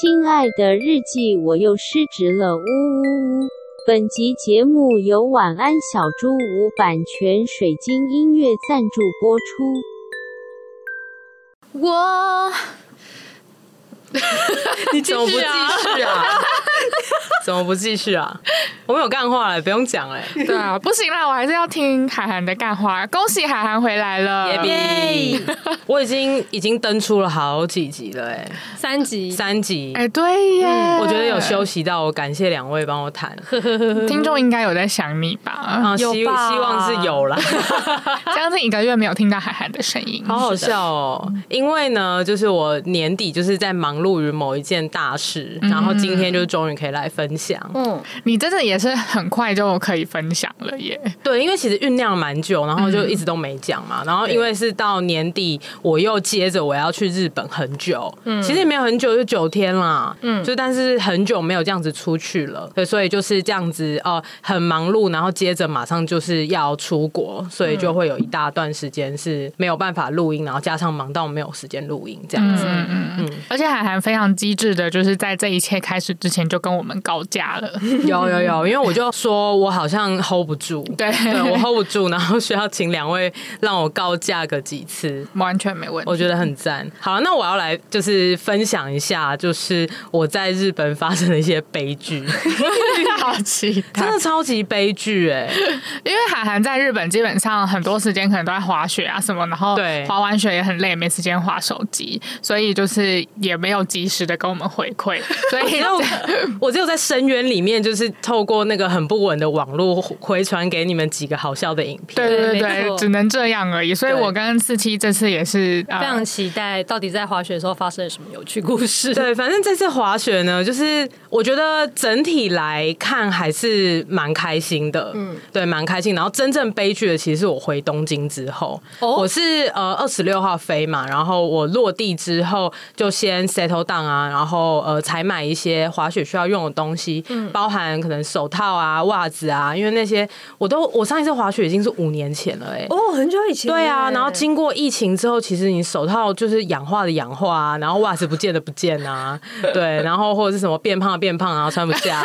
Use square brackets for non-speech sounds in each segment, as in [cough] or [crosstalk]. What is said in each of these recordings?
亲爱的日记，我又失职了，呜呜呜！本集节目由晚安小猪屋版权水晶音乐赞助播出。我，[laughs] 你怎么不继续啊？怎么不继续啊？[laughs] 我们有干话了，不用讲哎。[laughs] 对啊，不行啦，我还是要听海涵的干话。恭喜海涵回来了，耶！我已经 [laughs] 已经登出了好几集了，哎，三集，三集，哎，对耶、嗯，我觉得有休息到，我感谢两位帮我谈。听众应该有在想你吧？啊，希希望是有啦。将近一个月没有听到海涵的声音，好好笑哦。因为呢，就是我年底就是在忙碌于某一件大事，嗯、然后今天就终于可以来分享。嗯，你真的也是很快就可以分享了耶。对，因为其实酝酿蛮久，然后就一直都没讲嘛。然后因为是到年底，我又接着我要去日本很久，嗯，其实也没有很久，就九天啦，嗯，就但是很久没有这样子出去了，对，所以就是这样子哦、呃，很忙碌，然后接着马上就是要出国，所以就会有一大段时间是没有办法录音，然后加上忙到没有时间录音这样子，嗯嗯。嗯。而且海涵非常机智的，就是在这一切开始之前就跟我们告假了，[laughs] 有有有，因为我就说我好像 hold 不住，对，对我 hold 不住，然后需要请两位让我告假个几次，完全没问题，我觉得很赞。好，那我要来就是分享一下，就是我在日本发生的一些悲剧，好奇，真的超级悲剧哎，[laughs] 因为海涵在日本基本上很多时间可能都在滑雪啊什么，然后对。滑完雪也很累，没时间滑手机，所以就是也没有及时的跟我们回馈，所以 [laughs] 我，我只有在深渊里面，就是透过那个很不稳的网络回传给你们几个好笑的影片，对对对，只能这样而已。所以我跟四七这次也是非常期待，到底在滑雪的时候发生了什么有趣故事。对，反正这次滑雪呢，就是我觉得整体来看还是蛮开心的，嗯，对，蛮开心。然后真正悲剧的，其实是我回东京之后，哦、我是呃二十六号飞嘛，然后我落地之后就先 settle down 啊，然后呃采买一些滑雪需要用的东西，嗯，包含可能手套啊、袜子啊，因为那些我都我上一次滑雪已经是五年前了，哎，哦，很久以前，对啊。然后经过疫情之后，其实你手套就是氧化的氧化啊，然后袜子不见的不见啊，[laughs] 对，然后或者是什么变胖的变胖，然后穿不下，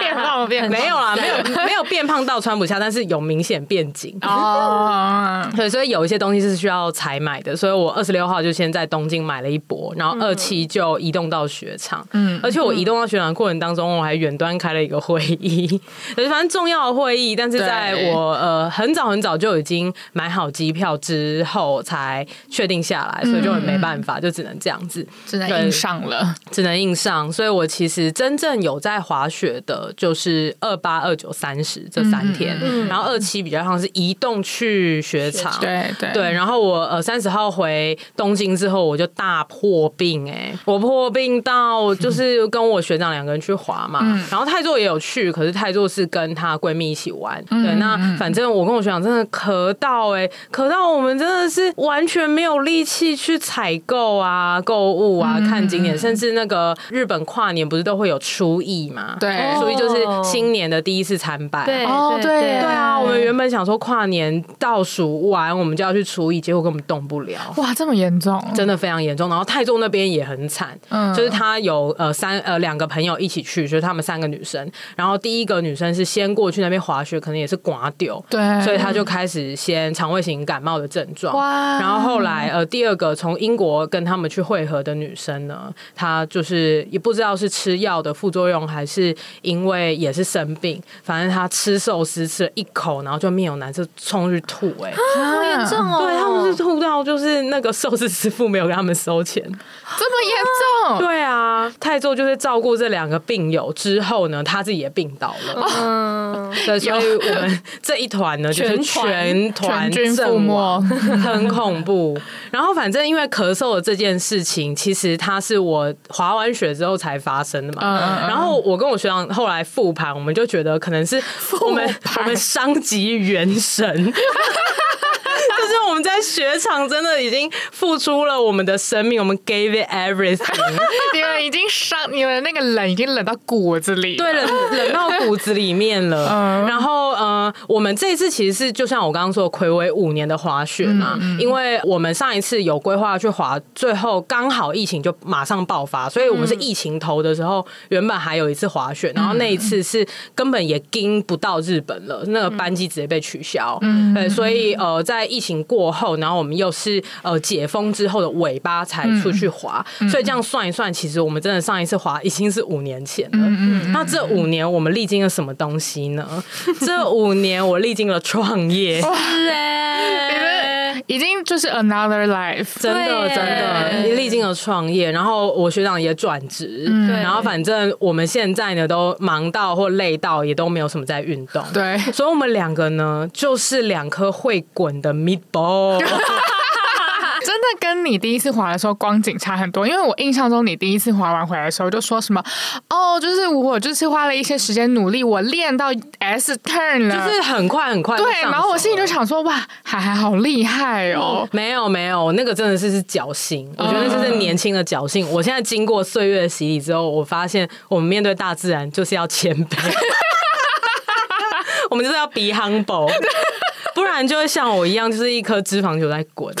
变胖的变没有啦，没有没有变胖到穿不下，但是有明显变紧。哦。[laughs] 对，所以有一些东西是需要采买的，所以我二十六号就先在东京买了一波，然后二期就移动到雪场，嗯，而且我移动到雪场的过程当中，我还远端开了一个会议，[laughs] 反正重要的会议，但是在我呃很早很早就已经买好机票之后才确定下来，所以就没办法，就只能这样子，只能硬上了，只能硬上。所以我其实真正有在滑雪的，就是二八、二九、三十这三天，嗯然后二七比较像是移动去雪场，对对。对。然后我呃三十号回东京之后，我就大破病哎，我破病到就是跟我学长两个人去滑嘛，然后泰座也有去，可是泰座是跟她闺蜜一起玩，对。那反正我跟我学长真的咳到哎，咳到我们真的是完全没有力气去采购啊、购物啊、看景点，甚至那个日本跨年不是都会有初一嘛？对，初一就是新年的第一次参拜。对，哦，对，对啊，我们原本想说跨年倒数完我们就要去初一，结果根本动不了。哇，这么严重，真的非常严重。然后泰座那边也很惨，嗯，就是他有呃三呃两个朋友一起去，就是他们三个女生。然后第一个女生是先过去那边滑雪，可能也是刮丢，对，所以她就开始先肠胃型感冒的症状。哇，然后后来呃第二个从英国跟他们去会合的女生呢，她就是也不知道是吃药的副作用，还是因为也是生病，反正她吃寿司吃了一口，然后就面有难色冲去吐，欸，哎，好严重哦！对，他们是吐到就是那个寿司师傅没有给他们收钱，这么严重？对啊，太座就是照顾这两个病友之后呢，他自己也病倒了。嗯，[laughs] 对，所以我们这一团呢，就是全团军覆没，[laughs] 很恐怖。然后反正因为咳嗽的这件事情，其实它是我滑完雪之后才发生的嘛。嗯、然后我跟我学长后来复盘，我们就觉得可能是我们我们伤及元神。[laughs] 就是我我们在雪场真的已经付出了我们的生命，我们 gave it everything。你们已经伤，你们那个冷已经冷到骨子里，对，冷冷到骨子里面了。嗯、然后呃，我们这一次其实是就像我刚刚说的，睽违五年的滑雪嘛，因为我们上一次有规划去滑，最后刚好疫情就马上爆发，所以我们是疫情头的时候，原本还有一次滑雪，然后那一次是根本也盯不到日本了，那个班机直接被取消。嗯，对，所以呃，在疫情过后，然后我们又是呃解封之后的尾巴才出去滑，所以这样算一算，其实我们真的上一次滑已经是五年前了。嗯，那这五年我们历经了什么东西呢？[laughs] 这五年我历经了创业。是哎，已经就是 another life，真的真的，你历经了创业，然后我学长也转职，然后反正我们现在呢都忙到或累到，也都没有什么在运动。对，所以我们两个呢就是两颗会滚的 meatball。[laughs] [laughs] 真的跟你第一次滑的时候光景差很多，因为我印象中你第一次滑完回来的时候就说什么哦，就是我就是花了一些时间努力，我练到 S turn 了，就是很快很快。对，然后我心里就想说哇，海海好厉害哦！没有没有，那个真的是是侥幸，我觉得这是年轻的侥幸。我现在经过岁月的洗礼之后，我发现我们面对大自然就是要谦卑，[laughs] 我们就是要 be humble，不然就会像我一样，就是一颗脂肪球在滚。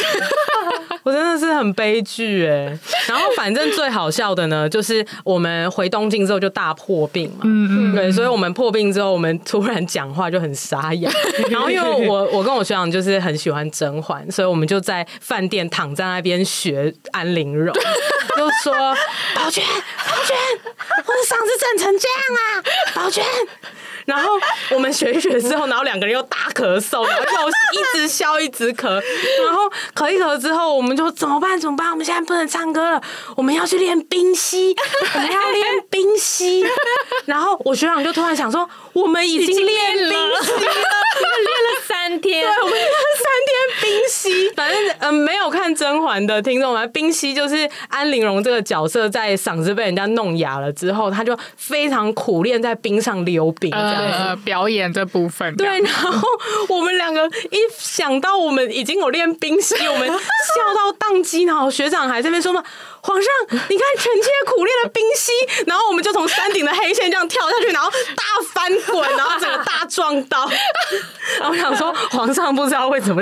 我真的是很悲剧哎，然后反正最好笑的呢，就是我们回东京之后就大破病嘛，嗯嗯，对，所以我们破病之后，我们突然讲话就很沙哑。[laughs] 然后因为我我跟我学长就是很喜欢甄嬛，所以我们就在饭店躺在那边学安陵容，[laughs] 就说宝娟宝娟，我的嗓子整成这样啊，宝娟。然后我们学一学之后，然后两个人又大咳嗽，然后又一直笑一直咳，然后咳一咳之后，我们就怎么办？怎么办？我们现在不能唱歌了，我们要去练冰吸，我们要练冰吸。然后我学长就突然想说，我们已经练冰吸了，[laughs] 练了三天，对，我们三天冰溪。[laughs] 反正嗯、呃，没有看甄嬛的听众们，冰溪就是安陵容这个角色在嗓子被人家弄哑了之后，他就非常苦练在冰上溜冰。呃，表演这部分，对，然后我们两个一想到我们已经有练冰嬉，我们 [laughs] 笑到宕机，然后学长还在那边说嘛：“皇上，你看臣妾苦练了冰嬉。”然后我们就从山顶的黑线这样跳下去，然后大翻滚，然后整个大撞到。[laughs] 然后我想说，皇上不知道会怎么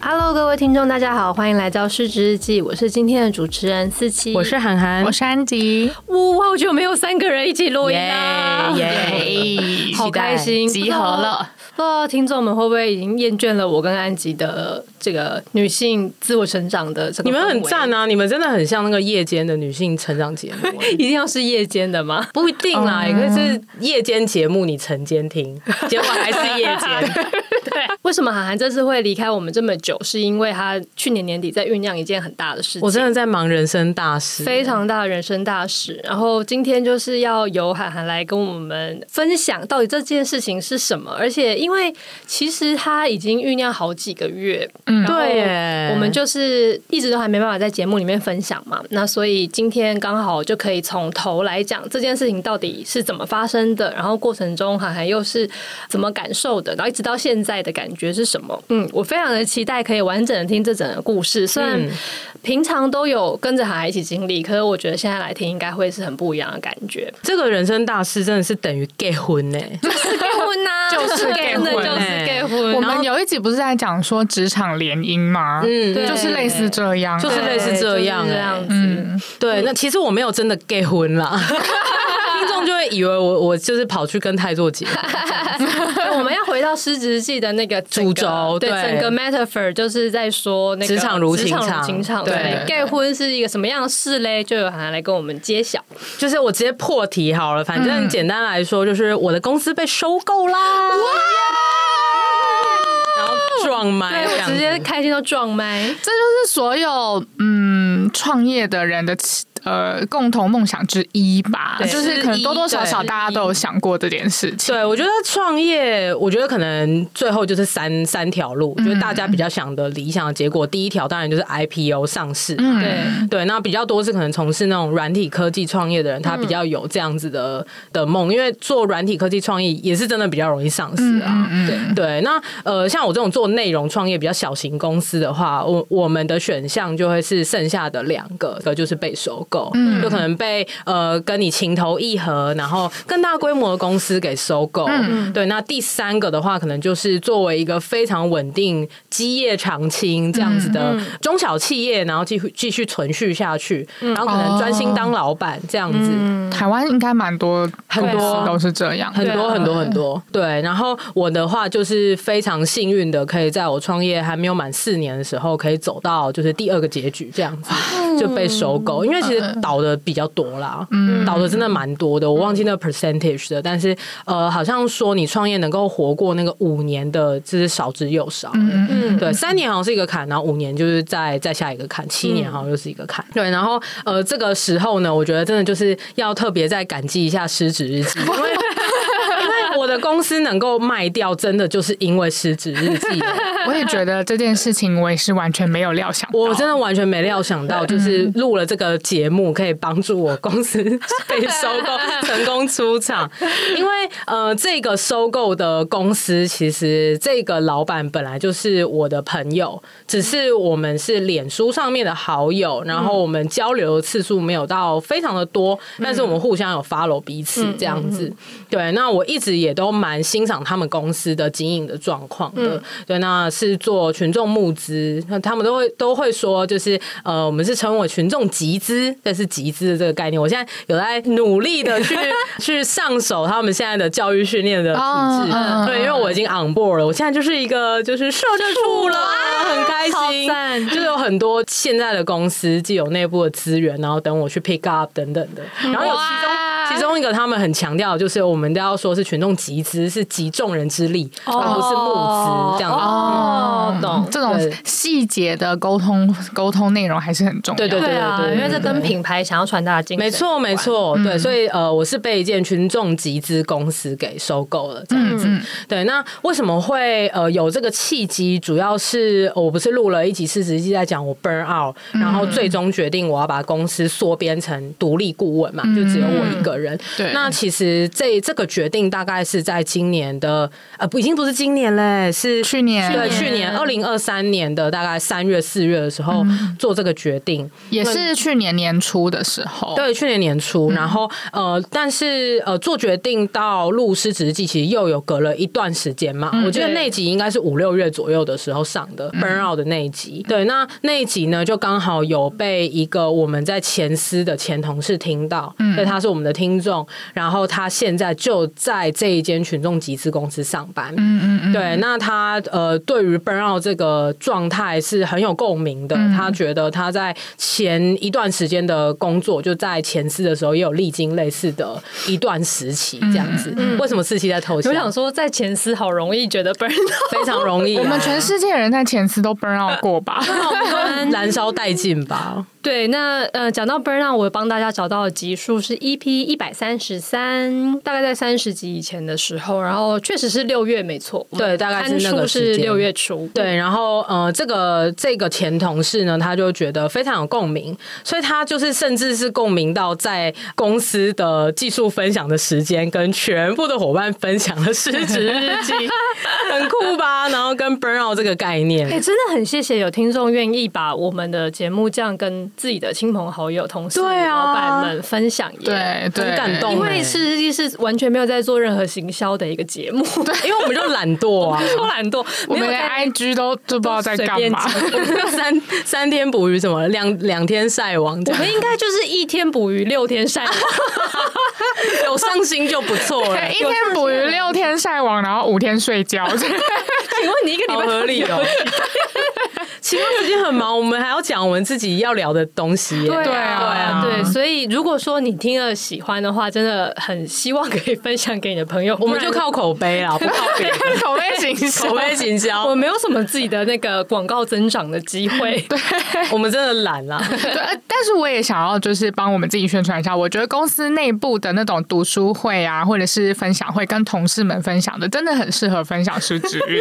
Hello，各位听众，大家好，欢迎来到失职日记。我是今天的主持人思琪，我是涵涵，我是安吉。哇，好久没有三个人一起录音了，耶、yeah, yeah，好开心，集合了。不知道听众们会不会已经厌倦了我跟安吉的这个女性自我成长的这个？你们很赞啊！你们真的很像那个夜间的女性成长节目。[laughs] 一定要是夜间的吗？不一定啦，也可以是夜间节目，你晨间听，[laughs] 结果还是夜间。[laughs] 对，为什么涵涵这次会离开我们这么久？是因为他去年年底在酝酿一件很大的事情。我真的在忙人生大事，非常大的人生大事。然后今天就是要由涵涵来跟我们分享到底这件事情是什么，而且因为其实。其实他已经酝酿好几个月，嗯，对，我们就是一直都还没办法在节目里面分享嘛，那所以今天刚好就可以从头来讲这件事情到底是怎么发生的，然后过程中涵涵又是怎么感受的，然后一直到现在的感觉是什么？嗯，我非常的期待可以完整的听这整个故事，虽然平常都有跟着孩子一起经历，可是我觉得现在来听应该会是很不一样的感觉。这个人生大事真的是等于结婚呢，就是结婚呐、啊，[laughs] 就是结婚，就是结婚。我们有一集不是在讲说职场联姻吗？嗯，就是类似这样，就是类似这样，这样子。嗯，对。那其实我没有真的结婚啦，[laughs] 听众就会以为我我就是跑去跟太做结婚。[laughs] 到失职日记的那个主轴，对，整个 metaphor 就是在说那个职场如情场，情场对，盖婚是一个什么样的事嘞？就有涵涵来跟我们揭晓。就是我直接破题好了，反正简单来说，就是我的公司被收购啦。哇！撞麦，对，我直接开心到撞麦。这就是所有嗯创业的人的。呃，共同梦想之一吧，就是可能多多少少大家都有想过这件事情。对，我觉得创业，我觉得可能最后就是三三条路，嗯，就是大家比较想的理想的结果。第一条当然就是 IPO 上市，嗯，对对。那比较多是可能从事那种软体科技创业的人，他比较有这样子的的梦，因为做软体科技创业也是真的比较容易上市啊。对对。那呃，像我这种做内容创业比较小型公司的话，我我们的选项就会是剩下的两个，个就是被收购。嗯，就可能被呃跟你情投意合，然后更大规模的公司给收购。嗯，对。那第三个的话，可能就是作为一个非常稳定、基业长青这样子的中小企业，然后继续继续存续下去，然后可能专心当老板这样子。嗯、台湾应该蛮多很多都是这样，很多很多很多。对。然后我的话就是非常幸运的，可以在我创业还没有满四年的时候，可以走到就是第二个结局这样子，就被收购。因为其实。倒的比较多啦，嗯，倒的真的蛮多的，我忘记那个 percentage 的，但是呃，好像说你创业能够活过那个五年的，就是少之又少，嗯嗯，对，三年好像是一个坎，然后五年就是再再下一个坎，七年好像又是一个坎，对，然后呃，这个时候呢，我觉得真的就是要特别再感激一下失职日记，因为的公司能够卖掉，真的就是因为失职日记。[laughs] 我也觉得这件事情，我也是完全没有料想到，我真的完全没料想到，就是录了这个节目，可以帮助我公司被收购成功出场。[laughs] 因为呃，这个收购的公司，其实这个老板本来就是我的朋友，只是我们是脸书上面的好友，然后我们交流的次数没有到非常的多，但是我们互相有 follow 彼此这样子。对，那我一直也都蛮欣赏他们公司的经营的状况的。对，那。是做群众募资，那他们都会都会说，就是呃，我们是称为群众集资，但是集资的这个概念。我现在有在努力的去 [laughs] 去上手他们现在的教育训练的体制，哦，对，因为我已经 on board 了，我现在就是一个就是社畜了，很开心，就有很多现在的公司既有内部的资源，然后等我去 pick up 等等的，然后有其中其中一个他们很强调，就是我们都要说是群众集资，是集众人之力，而不是募资这样子。哦哦，懂这种细节的沟通，沟通内容还是很重要。对对对对，对，因为这跟品牌想要传达的精神。没错没错，对，所以呃，我是被一件群众集资公司给收购了这样子。嗯、对，那为什么会呃有这个契机？主要是我不是录了一集四十集在讲我 burn out，然后最终决定我要把公司缩编成独立顾问嘛，就只有我一个人。对，那其实这这个决定大概是在今年的呃不已经不是今年嘞，是去年。对。去年。二零二三年的大概三月四月的时候做这个决定，嗯、也是去年年初的时候。对，去年年初，然后呃，但是呃，做决定到录失职记，其实又有隔了一段时间嘛。嗯、我觉得那集应该是五六月左右的时候上的 burn out 的那一集。对，那那一集呢，就刚好有被一个我们在前司的前同事听到，嗯，所以他是我们的听众，然后他现在就在这一间群众集资公司上班。嗯嗯嗯，对，那他呃，对。于 burnout 这个状态是很有共鸣的，嗯。他觉得他在前一段时间的工作，就在前司的时候也有历经类似的一段时期，这样子。嗯、为什么四期在偷笑？我想说，在前司好容易觉得 burnout，非常容易，啊。[laughs] 我们全世界人在前司都 burnout 过吧？[laughs] 燃烧殆尽吧。对，那呃，讲到 burnout，我帮大家找到的集数是 EP 一百三十三，大概在三十集以前的时候，然后确实是六月，没错，对，大概是那个是六月初，对，然后呃，这个这个前同事呢，他就觉得非常有共鸣，所以他就是甚至是共鸣到在公司的技术分享的时间，跟全部的伙伴分享了失职日记，[laughs] 很酷吧？然后跟 burnout 这个概念，哎、欸，真的很谢谢有听众愿意把我们的节目这样跟。自己的亲朋好友、同事、对啊、老板们分享也，对，对，很感动。因为失职日记是完全没有在做任何行销的一个节目，对，因为我们就懒惰啊，超懒惰，我们连 IG 都都不知道在干嘛。三三天捕鱼什么，两两天晒网，我们应该就是一天捕鱼，六天晒网，[laughs] 有上心就不错了。一天捕鱼，六天晒网，然后五天睡觉。[laughs] 请问你一个礼拜合理哦？其他 [laughs] 时间很忙，我们还要讲我们自己要聊的东西。对啊，对啊，对，所以如果说你听了喜欢的话，真的很希望可以分享给你的朋友。我们就靠口碑啦，[laughs] 不靠别人。口碑行销，口碑行销，我没有什么自己的那个广告增长的机会。[laughs] 对，我们真的懒啦。[laughs] 对，但是我也想要就是帮我们自己宣传一下。我觉得公司内部的那种读书会啊，或者是分享会，跟同事们分享的，真的很适合分享失职日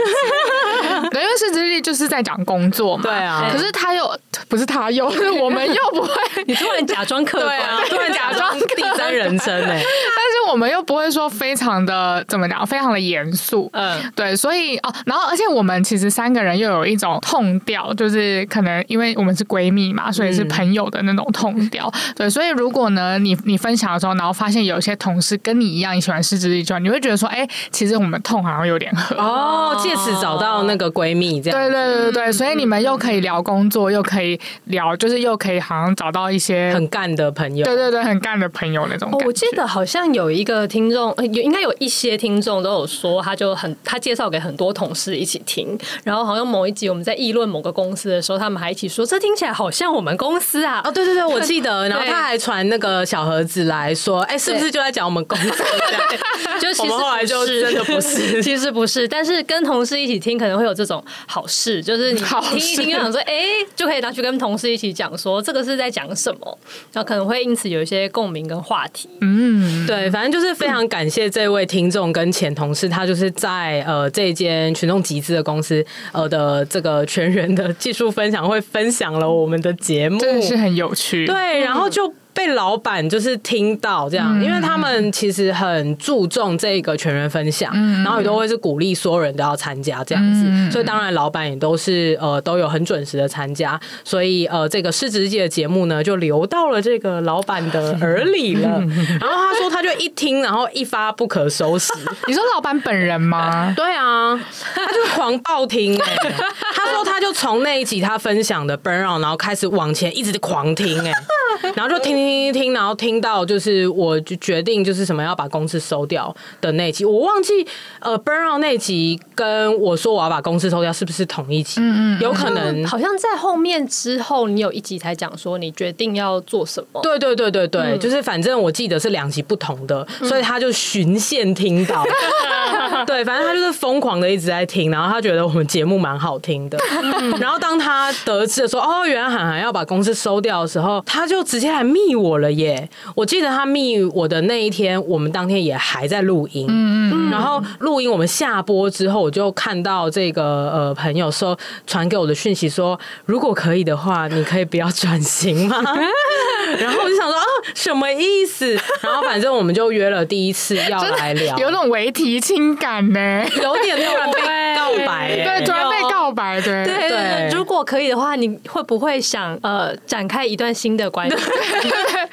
因为失职日记就是在讲工作嘛。对啊。可是他又不是他又，是我们又不会。你突然假装客观，对啊，突然假装第三人称哎。[laughs] 但是我们又不会说非常的怎么讲，非常的严肃。嗯，对，所以哦，然后而且我们其实三个人又有一种 tone 调，就是可能因为我们是闺蜜嘛，所以是朋友的那种 tone 调。对，所以如果呢，你你分享的时候，然后发现有些同事跟你一样，你喜欢失职日记，你会觉得说，哎，其实我们 tone 好像有点合哦，借此找到那个闺蜜这样。对对对对，所以你们又可以聊工作，又可以聊，就是又可以好像找到一些很干的朋友。对对对，很干的朋友那种。我记得好像有一个听众，有应该有一些听众都有说，他就很他介绍给很多同事一起听，然后好像某一集我们在议论某个公司的时候，他们还一起说，这听起来好像我们公司啊。哦，对对对，[laughs] 我记得。然后他还传那个小盒子来说，哎，是不是就在讲我们公司？[laughs] 就其实后来就真的不是，[laughs] 其实不是。但是跟同事一起听可能会有这种好事，就是你听一听就想说，哎，就可以拿去跟同事一起讲，说这个是在讲什么，然后可能会因此有一些共鸣跟话题。嗯，对，反正就是非常感谢这位听众跟前同事，他就是在呃这间群众集资的公司呃的这个全员的技术分享会分享了我们的节目，真的是很有趣。对，然后就。被老板就是听到这样，因为他们其实很注重这个全员分享，然后也都会是鼓励所有人都要参加这样子，所以当然老板也都是呃都有很准时的参加，所以呃这个失职日记的节目呢就流到了这个老板的耳里了，[laughs] 然后他说他就一听，然后一发不可收拾。[laughs] 你说老板本人吗？对啊，他就狂暴听他说他就从那一集他分享的 burnout，然后开始往前一直狂听哎、欸，然后就听听。听一听，然后听到就是我就决定就是什么要把公司收掉的那集，我忘记呃 burn out 那集跟我说我要把公司收掉是不是同一集？嗯嗯，有可能好像在后面之后，你有一集才讲说你决定要做什么。对对对对对，嗯、就是反正我记得是两集不同的，所以他就循线听到。嗯、对，反正他就是疯狂的一直在听，然后他觉得我们节目蛮好听的。嗯、[laughs] 然后当他得知说哦，原来涵涵要把公司收掉的时候，他就直接来密我了耶！我记得他密我的那一天，我们当天也还在录音。嗯嗯。然后录音我们下播之后，我就看到这个呃朋友说传给我的讯息说，如果可以的话，你可以不要转型吗？[laughs] 然后我就想说啊，什么意思？然后反正我们就约了第一次要来聊，[laughs] 有那种微提情感呢，有点突然被告白，对，突然被告白，对对对。如果可以的话，你会不会想呃展开一段新的关系？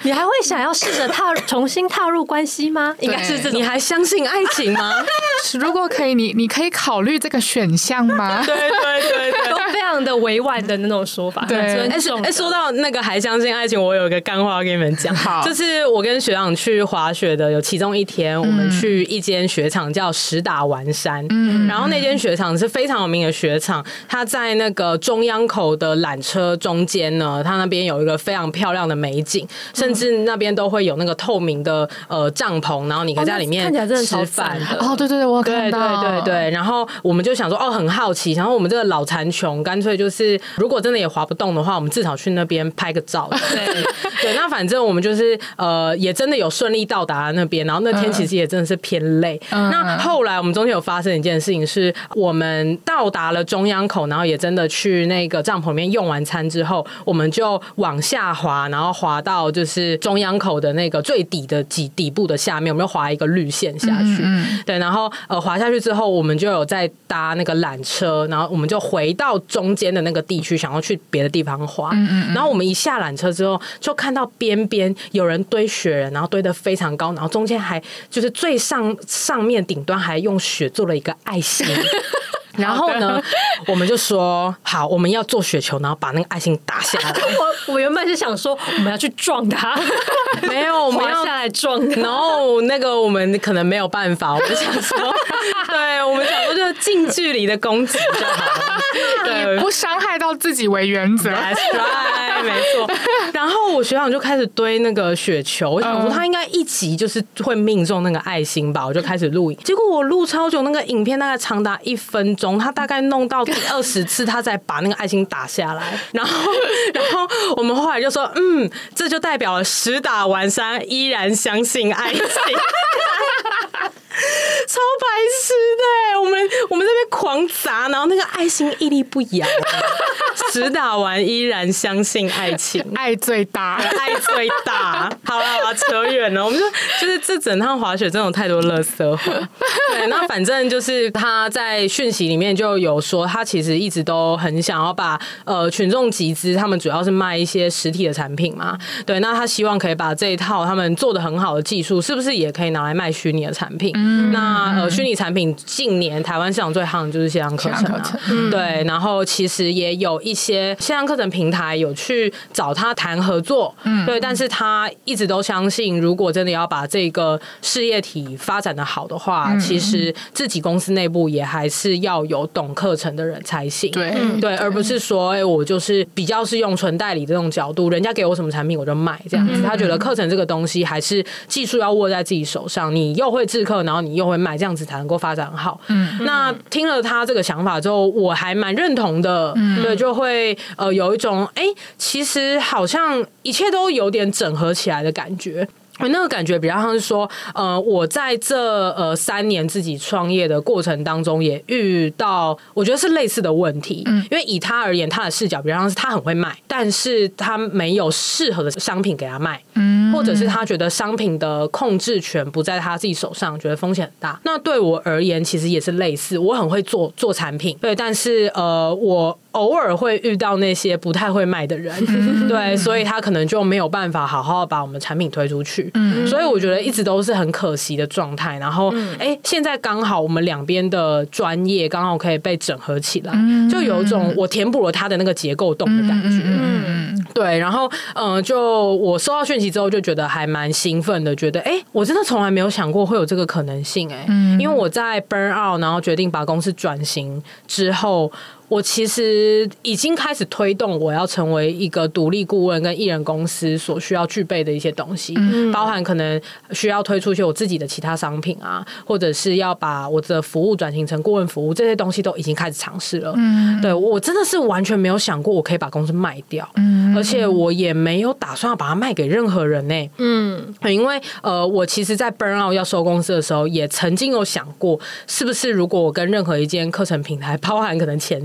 你还会想要试着踏重新踏入关系吗？应该是这种。你还相信爱情吗？[laughs] 如果可以，你你可以考虑这个选项吗？[laughs] 对对对对，都非常的委婉的那种说法。对，哎说哎，说到那个还相信爱情，我有一个干话要跟你们讲。好，就是我跟学长去滑雪的，有其中一天，我们去一间雪场叫石打丸山。嗯，然后那间雪场是非常有名的雪场，它在那个中央口的缆车中间呢，它那边有一个非常漂亮的美景，甚至那边都会有那个透明的呃帐篷，然后你可以在里面吃饭。哦，对对对，我看到。对对对，然后我们就想说，哦，很好奇，然后我们这个老残穷，干脆就是如果真的也滑不动的话，我们至少去那边拍个照。[laughs] 对对，那反正我们就是呃，也真的有顺利到达那边，然后那天其实也真的是偏累。嗯、那后来我们中间有发生一件事情，是我们到达了中央口，然后也真的去那个帐篷里面用完餐之后，我们就往下滑，然后滑到就是中央口的那个最底的底底部的下面，我们就滑一个绿线下去。嗯嗯对，然后呃滑下去之后，我们就有在搭那个缆车，然后我们就回到中间的那个地区，想要去别的地方滑。嗯嗯嗯然后我们一下缆车之后，就看到边边有人堆雪人，然后堆得非常高，然后中间还就是最上上面顶端还用雪做了一个爱心。[laughs] 然后呢，我们就说好，我们要做雪球，然后把那个爱心打下来。[laughs] 我我原本是想说我们要去撞它，[laughs] 没有，我们要下来撞。[laughs] 然后那个我们可能没有办法，我们想说对我们想说就是近距离的攻击就好了，对，不伤害到自己为原则。That's right，没错。然后我学长就开始堆那个雪球，我想说他应该一集就是会命中那个爱心吧，我就开始录影。结果我录超久，那个影片大概长达一分钟，他大概弄到第 [laughs] 二十次，他才把那个爱心打下来。[laughs] 然后，[laughs] 然后我们后来就说，嗯，这就代表了十打完三依然相信爱情。[laughs] 超白痴的，我们我们这边狂砸，然后那个爱心屹立不摇，只打完依然相信爱情，[laughs] 爱最大，爱最大。[laughs] 好了我要，扯远了，我们就就是这整趟滑雪真的有太多乐色话。对，那反正就是他在讯息里面就有说，他其实一直都很想要把呃群众集资，他们主要是卖一些实体的产品嘛。对，那他希望可以把这一套他们做的很好的技术，是不是也可以拿来卖虚拟的产品？嗯、那呃，虚拟产品近年台湾市场最夯的就是线上课程啊，嗯、对。然后其实也有一些线上课程平台有去找他谈合作，嗯，对。但是他一直都相信，如果真的要把这个事业体发展的好的话，嗯、其实自己公司内部也还是要有懂课程的人才行，对。对，而不是说，哎，我就是比较是用纯代理这种角度，人家给我什么产品我就卖这样子。嗯、他觉得课程这个东西还是技术要握在自己手上，你又会制课，然后。然后你又会卖，这样子才能够发展好。嗯，那听了他这个想法之后，我还蛮认同的。嗯，对，就会呃有一种哎，其实好像一切都有点整合起来的感觉。那个感觉比较像是说，呃，我在这呃三年自己创业的过程当中，也遇到我觉得是类似的问题。嗯，因为以他而言，他的视角比较像是他很会卖，但是他没有适合的商品给他卖。嗯，或者是他觉得商品的控制权不在他自己手上，觉得风险很大。那对我而言，其实也是类似。我很会做做产品，对，但是呃，我偶尔会遇到那些不太会卖的人，对，所以他可能就没有办法好好把我们产品推出去。嗯，所以我觉得一直都是很可惜的状态。然后，哎、欸，现在刚好我们两边的专业刚好可以被整合起来，就有一种我填补了他的那个结构洞的感觉。嗯，对。然后，嗯、呃，就我收到讯息之后，就觉得还蛮兴奋的，觉得哎、欸，我真的从来没有想过会有这个可能性、欸。哎，因为我在 burn out，然后决定把公司转型之后。我其实已经开始推动，我要成为一个独立顾问跟艺人公司所需要具备的一些东西，包含可能需要推出一些我自己的其他商品啊，或者是要把我的服务转型成顾问服务，这些东西都已经开始尝试了。嗯，对，我真的是完全没有想过我可以把公司卖掉，嗯，而且我也没有打算要把它卖给任何人呢、欸。嗯，因为呃，我其实，在 burn out 要收公司的时候，也曾经有想过，是不是如果我跟任何一间课程平台，包含可能前。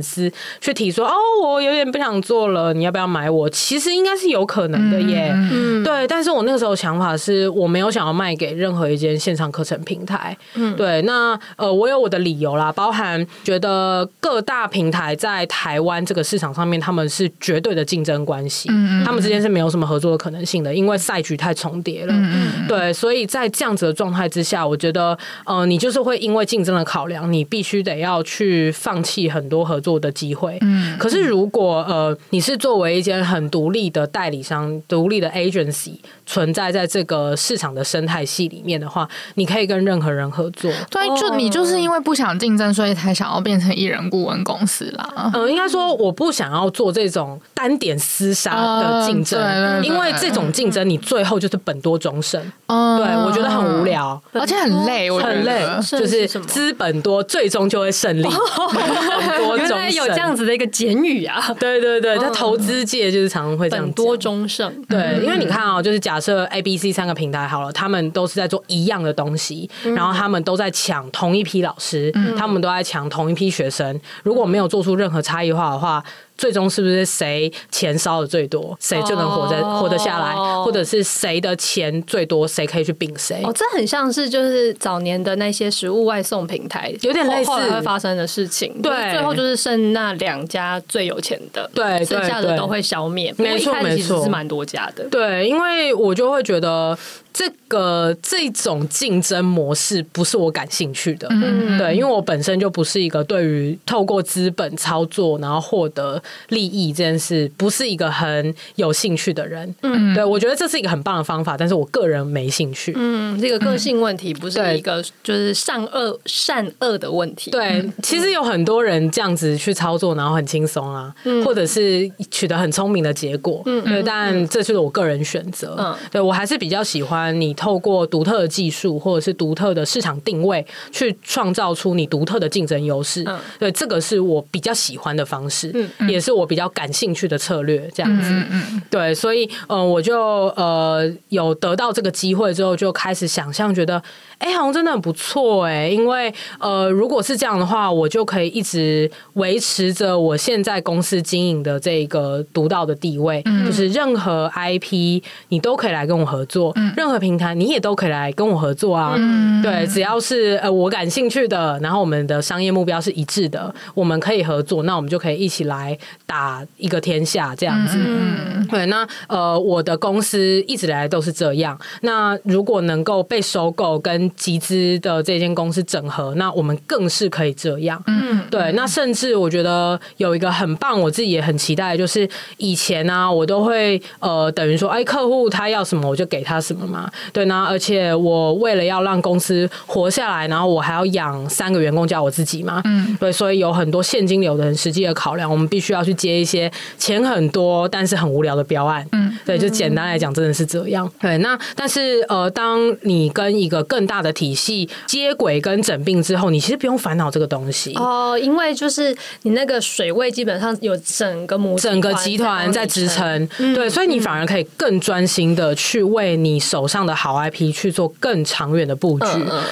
去提说哦，我有点不想做了，你要不要买我？其实应该是有可能的耶，嗯，对。但是我那个时候想法是我没有想要卖给任何一间线上课程平台，嗯，对。那呃，我有我的理由啦，包含觉得各大平台在台湾这个市场上面，他们是绝对的竞争关系，嗯，他们之间是没有什么合作的可能性的，因为赛局太重叠了，嗯，对。所以在这样子的状态之下，我觉得呃，你就是会因为竞争的考量，你必须得要去放弃很多合作的机会，嗯，可是如果呃，你是作为一间很独立的代理商、独立的 agency 存在在这个市场的生态系里面的话，你可以跟任何人合作。对，就你就是因为不想竞争，所以才想要变成艺人顾问公司啦。嗯、呃，应该说我不想要做这种单点厮杀的竞争，呃、因为这种竞争你最后就是本多终身。嗯，对我觉得很无聊，而且很累，我很累，就是资本多最终就会胜利。[laughs] 本多终胜。有这样子的一个简语啊，对对对，在投资界就是常常会这样，多中胜。对，因为你看啊，就是假设 A、B、C 三个平台好了，他们都是在做一样的东西，然后他们都在抢同一批老师，他们都在抢同一批学生。如果没有做出任何差异化的话，最终是不是谁钱烧的最多，谁就能活着、oh. 活得下来，或者是谁的钱最多，谁可以去并谁？哦，这很像是就是早年的那些食物外送平台，有点类似会发生的事情。对，最后就是剩那两家最有钱的，对，剩下的都会消灭。没错，没错，是蛮多家的。对，因为我就会觉得，这个这种竞争模式不是我感兴趣的，嗯，对，因为我本身就不是一个对于透过资本操作然后获得利益这件事不是一个很有兴趣的人，嗯，对，我觉得这是一个很棒的方法，但是我个人没兴趣，嗯，这个个性问题不是一个就是善恶善恶的问题，对，其实有很多人这样子去操作，然后很轻松啊，或者是取得很聪明的结果，嗯，对，但这就是我个人选择，嗯，对我还是比较喜欢。你透过独特的技术或者是独特的市场定位，去创造出你独特的竞争优势。嗯，对，这个是我比较喜欢的方式，嗯，也是我比较感兴趣的策略。这样子，嗯，对，所以，嗯，我就呃有得到这个机会之后，就开始想象，觉得。哎，好像真的很不错哎，因为呃，如果是这样的话，我就可以一直维持着我现在公司经营的这个独到的地位，嗯，就是任何 IP 你都可以来跟我合作，嗯，任何平台你也都可以来跟我合作啊，嗯，对，只要是呃我感兴趣的，然后我们的商业目标是一致的，我们可以合作，那我们就可以一起来打一个天下这样子，嗯，对，那呃，我的公司一直以来都是这样，那如果能够被收购跟集资的这间公司整合，那我们更是可以这样。嗯，对。那甚至我觉得有一个很棒，我自己也很期待，就是以前呢、啊，我都会呃，等于说，哎，客户他要什么，我就给他什么嘛。对，那而且我为了要让公司活下来，然后我还要养三个员工加我自己嘛。嗯，对，所以有很多现金流的很实际的考量，我们必须要去接一些钱很多但是很无聊的标案。嗯，对，就简单来讲，真的是这样。对，那但是呃，当你跟一个更大的体系接轨跟整病之后，你其实不用烦恼这个东西。哦，因为就是你那个水位基本上有整个母整个集团在支撑，嗯，对，所以你反而可以更专心的去为你手上的好 IP 去做更长远的布局。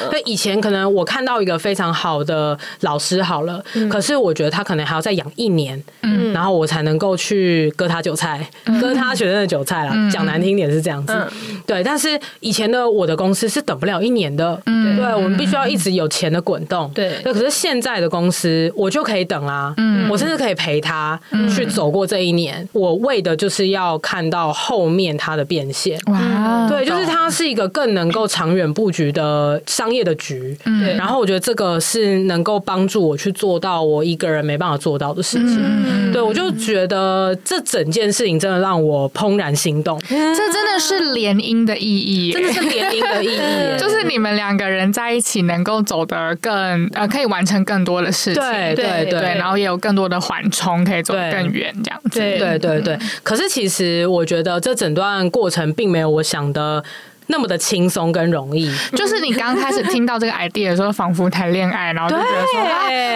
所以以前可能我看到一个非常好的老师好了，嗯，可是我觉得他可能还要再养一年，嗯，然后我才能够去割他韭菜，嗯，割他学生的韭菜啦，讲难听点是这样子，嗯，对。但是以前的我的公司是等不了一年的。嗯，对，我们必须要一直有钱的滚动。对，那可是现在的公司，我就可以等啊。嗯，我甚至可以陪他去走过这一年。嗯、我为的就是要看到后面他的变现。哇，对，就是它是一个更能够长远布局的商业的局。嗯，然后我觉得这个是能够帮助我去做到我一个人没办法做到的事情。嗯，对，我就觉得这整件事情真的让我怦然心动。这真的是联姻的意义，真的是联姻的意义，[laughs] 就是你们。两个人在一起能够走得更呃，可以完成更多的事情，对对对，然后也有更多的缓冲，可以走得更远，这样子，对对对对。可是其实我觉得这整段过程并没有我想的。那么的轻松跟容易，就是你刚开始听到这个 idea 的时候，仿佛谈恋爱，然后就觉得说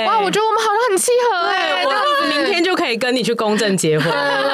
哇，我觉得我们好像很契合哎，我明天就可以跟你去公证结婚。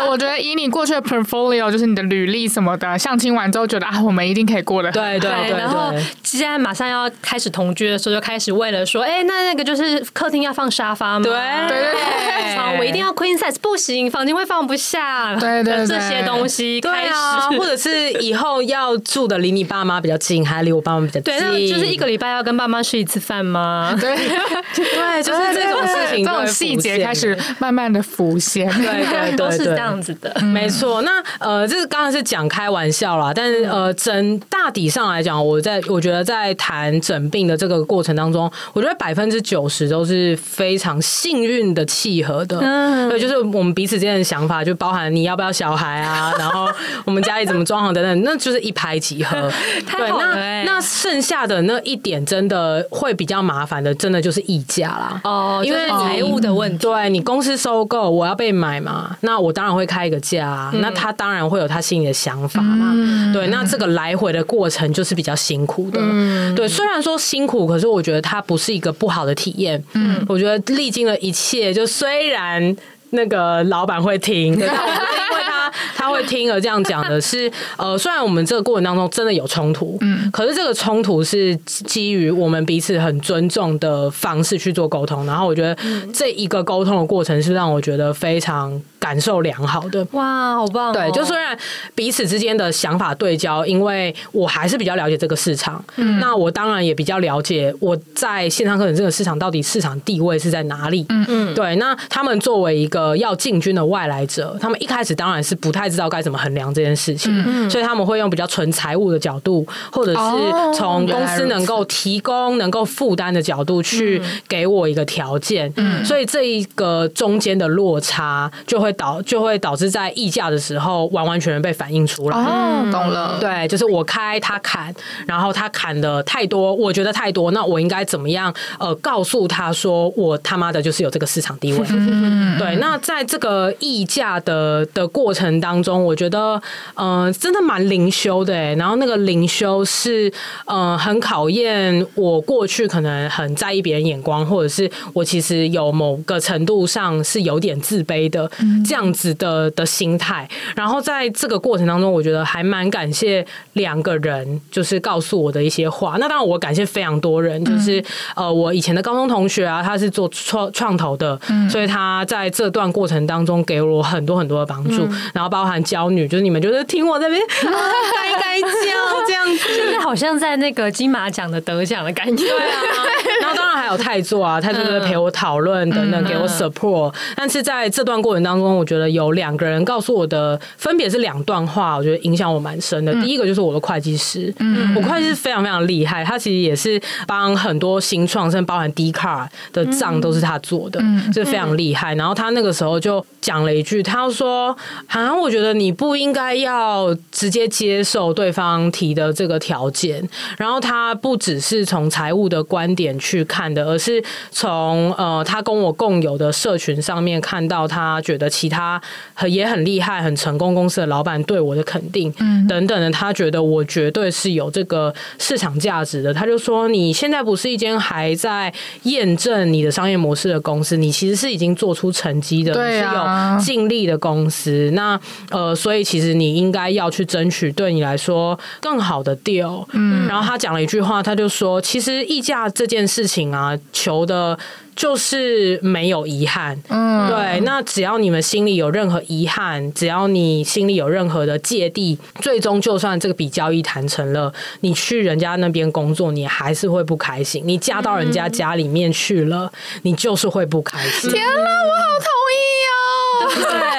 我觉得以你过去的 portfolio，就是你的履历什么的，相亲完之后觉得啊，我们一定可以过得对对对。然后现在马上要开始同居的时候，就开始为了说，哎，那那个就是客厅要放沙发吗？对对对，我一定要 queen size，不行，房间会放不下。对对这些东西开始，或者是以后要住的。离你爸妈比较近，还离我爸妈比较近。对，那就是一个礼拜要跟爸妈吃一次饭吗？对，[laughs] 对，就是这种事情，这种细节开始慢慢的浮现。对对 [laughs] 对，都是这样子的，没错。那呃，这是刚刚是讲开玩笑啦，但是呃，整大体上来讲，我在我觉得在谈诊病的这个过程当中，我觉得百分之九十都是非常幸运的契合的。嗯，对，就是我们彼此之间的想法，就包含你要不要小孩啊，然后我们家里怎么装潢等等，那就是一拍即合。对，那那剩下的那一点真的会比较麻烦的，真的就是溢价啦。哦，因为财务的问题。对，你公司收购，我要被买嘛，那我当然会开一个价，嗯、那他当然会有他心里的想法嘛。嗯、对，那这个来回的过程就是比较辛苦的。嗯、对，虽然说辛苦，可是我觉得它不是一个不好的体验。嗯，我觉得历经了一切，就虽然那个老板会听。[laughs] 会听了这样讲的是，[laughs] 呃，虽然我们这个过程当中真的有冲突，嗯，可是这个冲突是基于我们彼此很尊重的方式去做沟通，然后我觉得这一个沟通的过程是让我觉得非常。感受良好的。哇，好棒、哦！对，就虽然彼此之间的想法对焦，因为我还是比较了解这个市场，嗯，那我当然也比较了解我在线上课程这个市场到底市场地位是在哪里，嗯嗯，对。那他们作为一个要进军的外来者，他们一开始当然是不太知道该怎么衡量这件事情，嗯，所以他们会用比较纯财务的角度，或者是从公司能够提供、能够负担的角度去给我一个条件，嗯，所以这一个中间的落差就会导就会导致在议价的时候完完全全被反映出来。哦，懂了，对，就是我开他砍，然后他砍的太多，我觉得太多，那我应该怎么样？呃，告诉他说，我他妈的就是有这个市场地位。对，那在这个议价的的过程当中，我觉得，嗯、呃，真的蛮灵修的。然后那个灵修是，呃，很考验我过去可能很在意别人眼光，或者是我其实有某个程度上是有点自卑的这样子的的心态。然后在这个过程当中，我觉得还蛮感谢两个人，就是告诉我的一些话。那当然，我感谢非常多人，就是呃，我以前的高中同学啊，他是做创创投的，所以他在这段过程当中给了我很多很多的帮助。然后包含娇女，就是你们就是听我这边 [laughs] 该该叫 [laughs] 这样子，就是好像在那个金马奖的得奖的感觉。对啊，然后当然还有泰座啊，泰座就是陪我讨论等等，给我 support。但是在这段过程当中，我觉得有两个人告诉我的，分别是两段话，我觉得影响我蛮深的。第一个就是我的会计师，嗯，我会计师非常非常厉害，他其实也是帮很多新创，甚至包含 Dcard 的账都是他做的，就是非常厉害。然后他那个时候就讲了一句，他说：“好像我觉得你不应该要直接接受对方提的这个条件。”然后他不只是从财务的观点去看的，而是从呃他跟我共有的社群上面看到，他觉得其他很也很厉害、很成功公司的老板对我的肯定，嗯，等等的，他觉得我绝对是有这个市场价值的。他就说：“你现在不是一间还在验证你的商业模式的公司，你其实是已经做出成绩的，对啊，是有尽力的公司。那呃，所以其实你应该要去争取对你来说更好的 deal。”嗯，然后他讲了一句话，他就说：“其实议价这件事情啊，求的。”就是没有遗憾，嗯，对。那只要你们心里有任何遗憾，只要你心里有任何的芥蒂，最终就算这个笔交易谈成了，你去人家那边工作，你还是会不开心。你嫁到人家家里面去了，你就是会不开心。天哪，我好同意哦。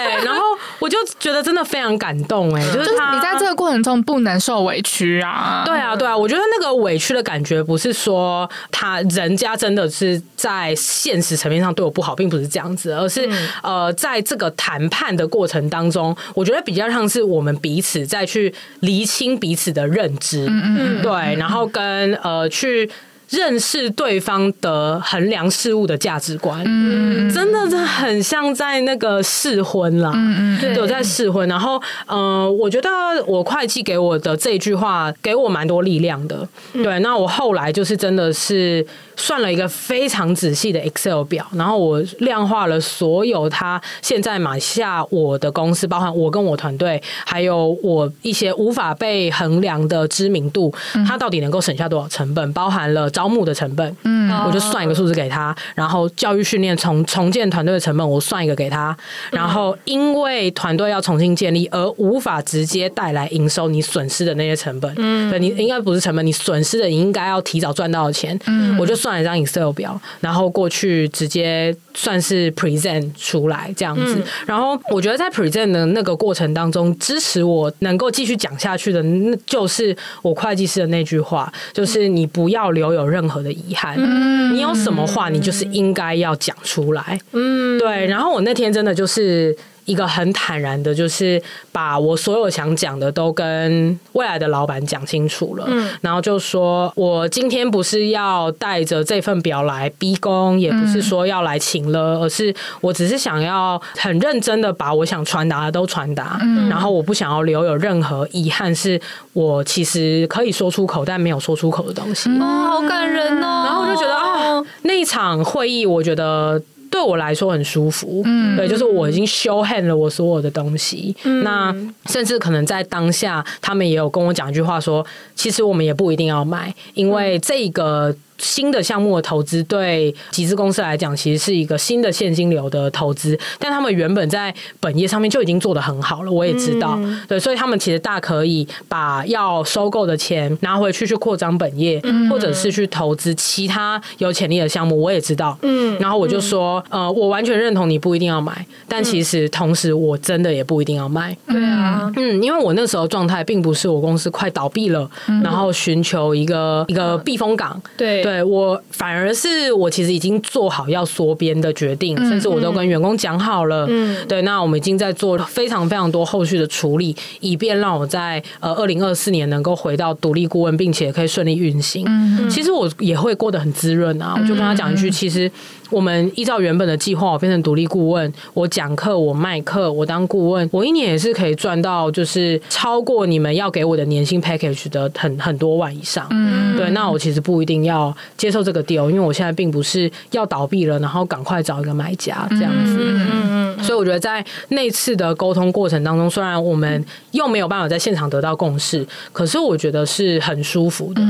我就觉得真的非常感动哎、欸，就是他你在这个过程中不能受委屈啊。对啊，对啊，我觉得那个委屈的感觉不是说他人家真的是在现实层面上对我不好，并不是这样子，而是呃，在这个谈判的过程当中，我觉得比较像是我们彼此再去厘清彼此的认知，嗯嗯，对，然后跟呃去。认识对方的衡量事物的价值观，嗯，真的是很像在那个试婚啦，嗯嗯，对，在试婚。然后，呃，我觉得我会计给我的这句话给我蛮多力量的，对。那我后来就是真的是。算了一个非常仔细的 Excel 表，然后我量化了所有他现在买下我的公司，包含我跟我团队，还有我一些无法被衡量的知名度，他到底能够省下多少成本，包含了招募的成本，嗯，我就算一个数字给他，然后教育训练重重建团队的成本，我算一个给他，然后因为团队要重新建立而无法直接带来营收，你损失的那些成本，嗯，对，你应该不是成本，你损失的你应该要提早赚到的钱，嗯，我就算。算了一张 Excel 表，然后过去直接算是 present 出来这样子。嗯、然后我觉得在 present 的那个过程当中，支持我能够继续讲下去的，那就是我会计师的那句话，就是你不要留有任何的遗憾。嗯、你有什么话，你就是应该要讲出来。嗯，对。然后我那天真的就是。一个很坦然的，就是把我所有想讲的都跟未来的老板讲清楚了，嗯，然后就说我今天不是要带着这份表来逼宫，也不是说要来请了，而是我只是想要很认真的把我想传达的都传达，嗯，然后我不想要留有任何遗憾，是我其实可以说出口但没有说出口的东西，哦，好感人哦，然后我就觉得啊，那一场会议，我觉得。对我来说很舒服，嗯，对，就是我已经 show hand 了我所有的东西，嗯，那甚至可能在当下，他们也有跟我讲一句话说，其实我们也不一定要买，因为这个。新的项目的投资对集资公司来讲，其实是一个新的现金流的投资，但他们原本在本业上面就已经做得很好了，我也知道，嗯、对，所以他们其实大可以把要收购的钱拿回去去扩张本业，嗯、或者是去投资其他有潜力的项目，我也知道，嗯，然后我就说，呃，我完全认同你不一定要买，但其实同时我真的也不一定要卖，对啊，嗯，因为我那时候状态并不是我公司快倒闭了，嗯、然后寻求一个一个避风港，对。对我反而是我其实已经做好要缩编的决定，嗯、甚至我都跟员工讲好了。嗯，对，那我们已经在做非常非常多后续的处理，以便让我在呃二零二四年能够回到独立顾问，并且可以顺利运行。嗯，其实我也会过得很滋润啊。我就跟他讲一句，其实。我们依照原本的计划，我变成独立顾问，我讲课，我卖课，我当顾问，我一年也是可以赚到，就是超过你们要给我的年薪 package 的很很多万以上。嗯，对，那我其实不一定要接受这个 deal，因为我现在并不是要倒闭了，然后赶快找一个买家这样子。嗯嗯，所以我觉得在那次的沟通过程当中，虽然我们又没有办法在现场得到共识，可是我觉得是很舒服的，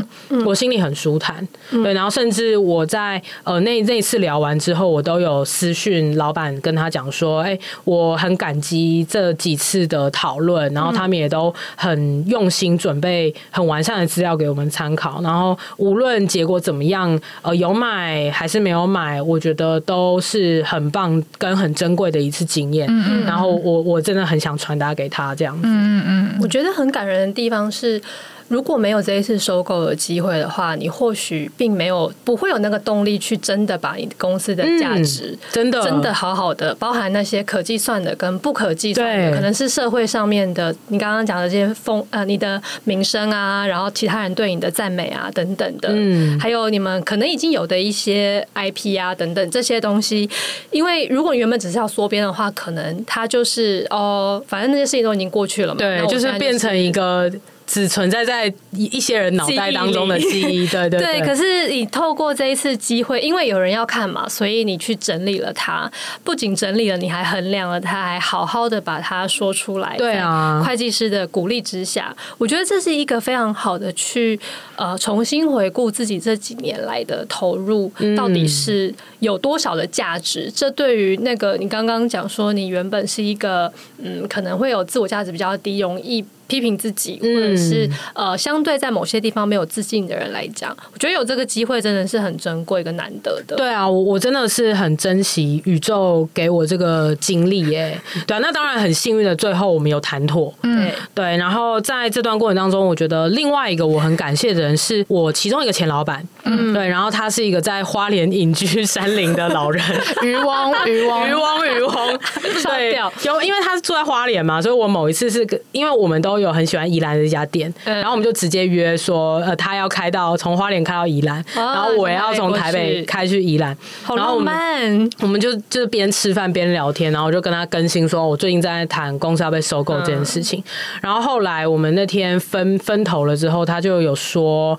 我心里很舒坦。对，然后甚至我在呃那那次聊完。完之后，我都有私讯老板跟他讲说：“哎，我很感激这几次的讨论，然后他们也都很用心准备很完善的资料给我们参考。然后无论结果怎么样，呃，有买还是没有买，我觉得都是很棒跟很珍贵的一次经验。然后我我真的很想传达给他这样子。嗯嗯，我觉得很感人的地方是。”如果没有这一次收购的机会的话，你或许并没有不会有那个动力去真的把你公司的价值、嗯、真的。真的好好的，包含那些可计算的跟不可计算的，可能是社会上面的，你刚刚讲的这些风呃，你的名声啊，然后其他人对你的赞美啊等等的，嗯，还有你们可能已经有的一些 IP 啊等等这些东西，因为如果原本只是要缩编的话，可能它就是哦，反正那些事情都已经过去了嘛，对，就是、就是变成一个。只存在在一一些人脑袋当中的记忆，[laughs] 对对对。对，可是你透过这一次机会，因为有人要看嘛，所以你去整理了它。不仅整理了，你还衡量了它，还好好的把它说出来。对啊，会计师的鼓励之下，我觉得这是一个非常好的去呃重新回顾自己这几年来的投入到底是有多少的价值。嗯、这对于那个你刚刚讲说你原本是一个嗯可能会有自我价值比较低，容易。批评自己，或者是、嗯、呃，相对在某些地方没有自信的人来讲，我觉得有这个机会真的是很珍贵跟难得的。对啊，我我真的是很珍惜宇宙给我这个经历耶。[laughs] 对啊，那当然很幸运的，最后我们有谈妥。嗯，对。然后在这段过程当中，我觉得另外一个我很感谢的人是我其中一个前老板。嗯，对。然后他是一个在花莲隐居山林的老人，[laughs] 渔翁，渔翁，渔翁，渔翁。[laughs] 对，有，因为他是住在花莲嘛，所以我某一次是因为我们都。有很喜欢宜兰的一家店，嗯、然后我们就直接约说，呃，他要开到从花莲开到宜兰，哦、然后我也要从台北开去宜兰，然后我们我们就就是边吃饭边聊天，然后我就跟他更新说，我最近在谈公司要被收购这件事情，嗯、然后后来我们那天分分头了之后，他就有说。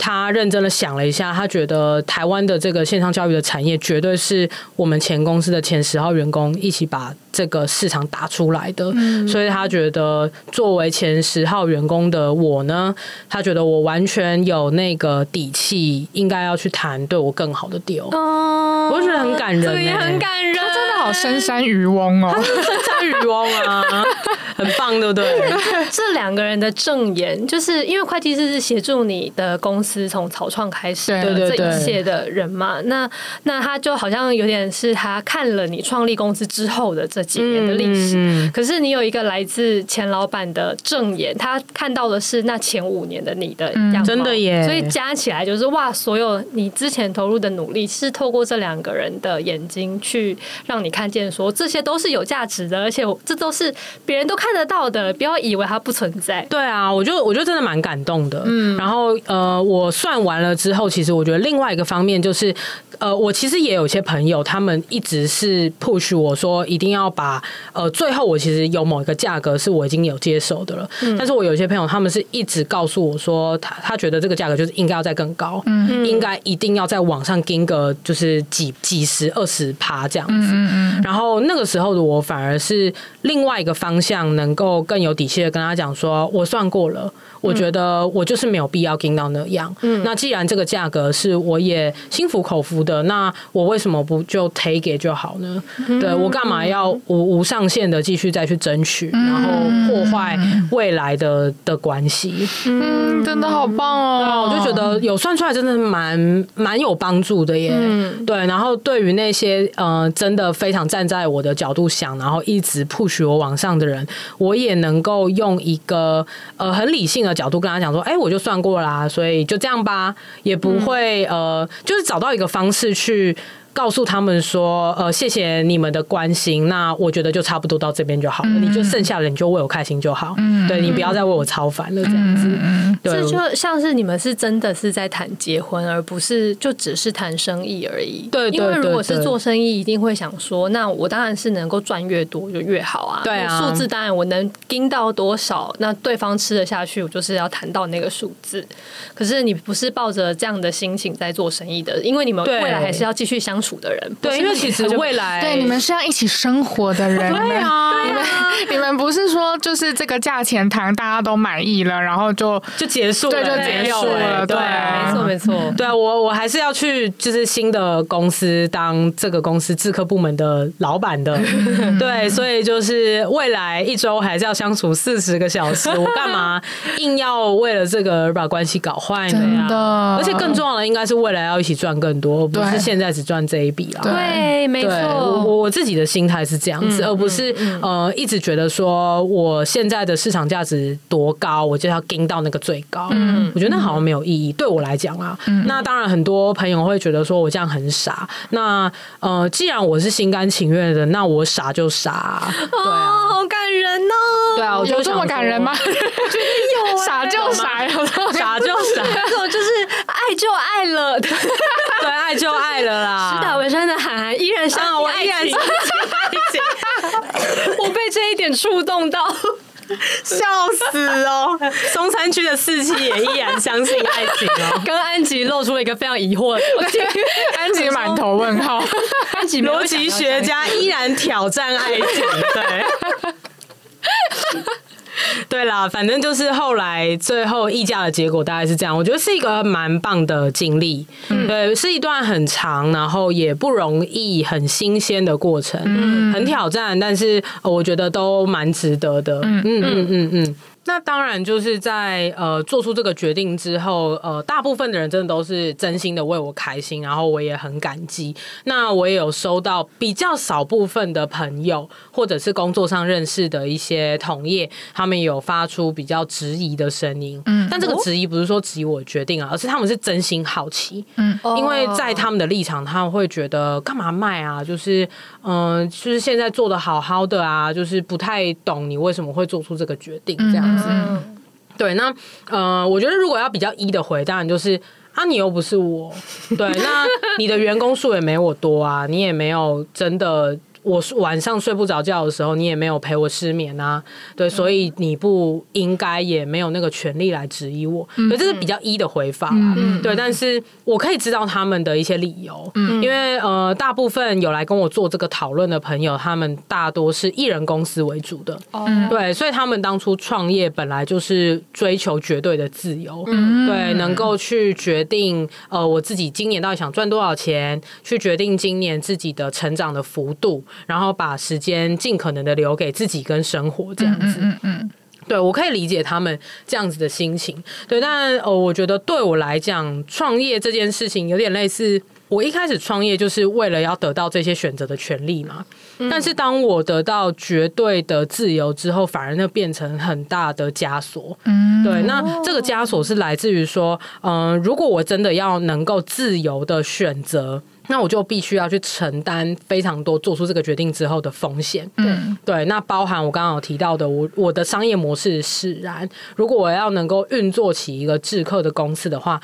他认真的想了一下，他觉得台湾的这个线上教育的产业绝对是我们前公司的前十号员工一起把这个市场打出来的，所以他觉得作为前十号员工的我呢，他觉得我完全有那个底气，应该要去谈对我更好的 deal。哦，我就觉得很感人，欸，也很感人，好深山渔翁哦，深山渔翁啊，[laughs] 很棒，对不对？这两个人的证言，就是因为会计师是协助你的公司。从草创开始的这一切的人嘛？那那他就好像有点是他看了你创立公司之后的这几年的历史，可是你有一个来自前老板的证言，他看到的是那前五年的你的样子，真的耶！所以加起来就是哇，所有你之前投入的努力是透过这两个人的眼睛去让你看见，说这些都是有价值的，而且这都是别人都看得到的，不要以为它不存在。对啊，我就我就真的蛮感动的。嗯，然后呃，我。我算完了之后，其实我觉得另外一个方面就是，呃，我其实也有些朋友，他们一直是 push 我说一定要把，呃，最后我其实有某一个价格是我已经有接受的了，嗯、但是我有些朋友他们是一直告诉我说，他他觉得这个价格就是应该要再更高，嗯，应该一定要在网上跟个就是几几十二十趴这样子，嗯嗯嗯，然后那个时候的我反而是另外一个方向，能够更有底气的跟他讲说，我算过了。我觉得我就是没有必要跟到那样。嗯，那既然这个价格是我也心服口服的，那我为什么不就 take it 就好呢？嗯、对我干嘛要无无上限的继续再去争取，嗯、然后破坏未来的的关系？嗯，真的好棒哦！对，我就觉得有算出来真的蛮蛮有帮助的耶。嗯、对，然后对于那些呃真的非常站在我的角度想，然后一直 push 我往上的人，我也能够用一个呃很理性的。角度跟他讲说，哎、我就算过啦，所以就这样吧，也不会、呃，就是找到一个方式去。告诉他们说，呃，谢谢你们的关心，那我觉得就差不多到这边就好了。嗯、你就剩下的你就为我开心就好。嗯，对，你不要再为我操烦了，这样子。嗯，对，这就像是你们是真的是在谈结婚，而不是就只是谈生意而已。对，对，因为如果是做生意，一定会想说，那我当然是能够赚越多就越好啊。对啊，数字当然我能盯到多少，那对方吃得下去，我就是要谈到那个数字。可是你不是抱着这样的心情在做生意的，因为你们未来还是要继续相处的人。对，因为其实未来对你们是要一起生活的人。对啊，你们你们不是说就是这个价钱谈大家都满意了，然后就就结束了，对，就结束了。对，没错没错。对啊，我我还是要去就是新的公司当这个公司制客部门的老板的。[laughs] 对，所以就是未来一周还是要相处四十个小时，我干嘛 [laughs] 硬要为了这个而把关系搞坏呢？真的，而且更重要的应该是未来要一起赚更多，而不是现在只赚这一笔。对，没错，我我自己的心态是这样子，嗯、而不是、嗯、呃一直觉得说我现在的市场价值多高，我就要盯到那个最高。嗯，我觉得那好像没有意义。嗯、对我来讲啊，嗯、那当然很多朋友会觉得说我这样很傻。那呃，既然我是心甘情愿的，那我傻就傻。对啊，哦、好感人哦。对啊，我就有这么感人吗？[laughs] 觉得有、[laughs] 欸，[laughs] 傻就傻，傻就傻，这种就是爱就爱了。[laughs] 对，爱就爱了啦。石岛文山的涵涵依然相信爱情，啊、我，[laughs] 我被这一点触动到，笑死哦！松山区的四期也依然相信爱情哦。[laughs] 跟安吉露出了一个非常疑惑的表情，安吉满头问号。安吉逻辑学家依然挑战爱情，对。[laughs] 对啦，反正就是后来最后议价的结果大概是这样，我觉得是一个蛮棒的经历，嗯、对，是一段很长，然后也不容易、很新鲜的过程，嗯、很挑战，但是我觉得都蛮值得的，嗯嗯嗯。嗯嗯。那当然，就是在呃做出这个决定之后，呃，大部分的人真的都是真心的为我开心，然后我也很感激。那我也有收到比较少部分的朋友，或者是工作上认识的一些同业，他们有发出比较质疑的声音。嗯，但这个质疑不是说质疑我决定啊，而是他们是真心好奇。嗯，因为在他们的立场，他们会觉得干嘛卖啊？就是嗯、呃，就是现在做的好好的啊，就是不太懂你为什么会做出这个决定这样。嗯，对，那呃，我觉得如果要比较一的回，当然就是啊，你又不是我，对，那你的员工数也没我多啊，你也没有真的。我晚上睡不着觉的时候，你也没有陪我失眠啊，对，所以你不应该也没有那个权利来质疑我，对，这是比较一的回法啦，对，但是我可以知道他们的一些理由，因为呃，大部分有来跟我做这个讨论的朋友，他们大多是艺人公司为主的，对，所以他们当初创业本来就是追求绝对的自由，对，能够去决定呃我自己今年到底想赚多少钱，去决定今年自己的成长的幅度。然后把时间尽可能的留给自己跟生活这样子，嗯嗯，对，我可以理解他们这样子的心情，对，但呃，我觉得对我来讲，创业这件事情有点类似，我一开始创业就是为了要得到这些选择的权利嘛，但是当我得到绝对的自由之后，反而那变成很大的枷锁，嗯，对，那这个枷锁是来自于说，嗯，如果我真的要能够自由的选择。那我就必须要去承担非常多做出这个决定之后的风险。嗯，对，那包含我刚刚有提到的，我我的商业模式使然。如果我要能够运作起一个制客的公司的话，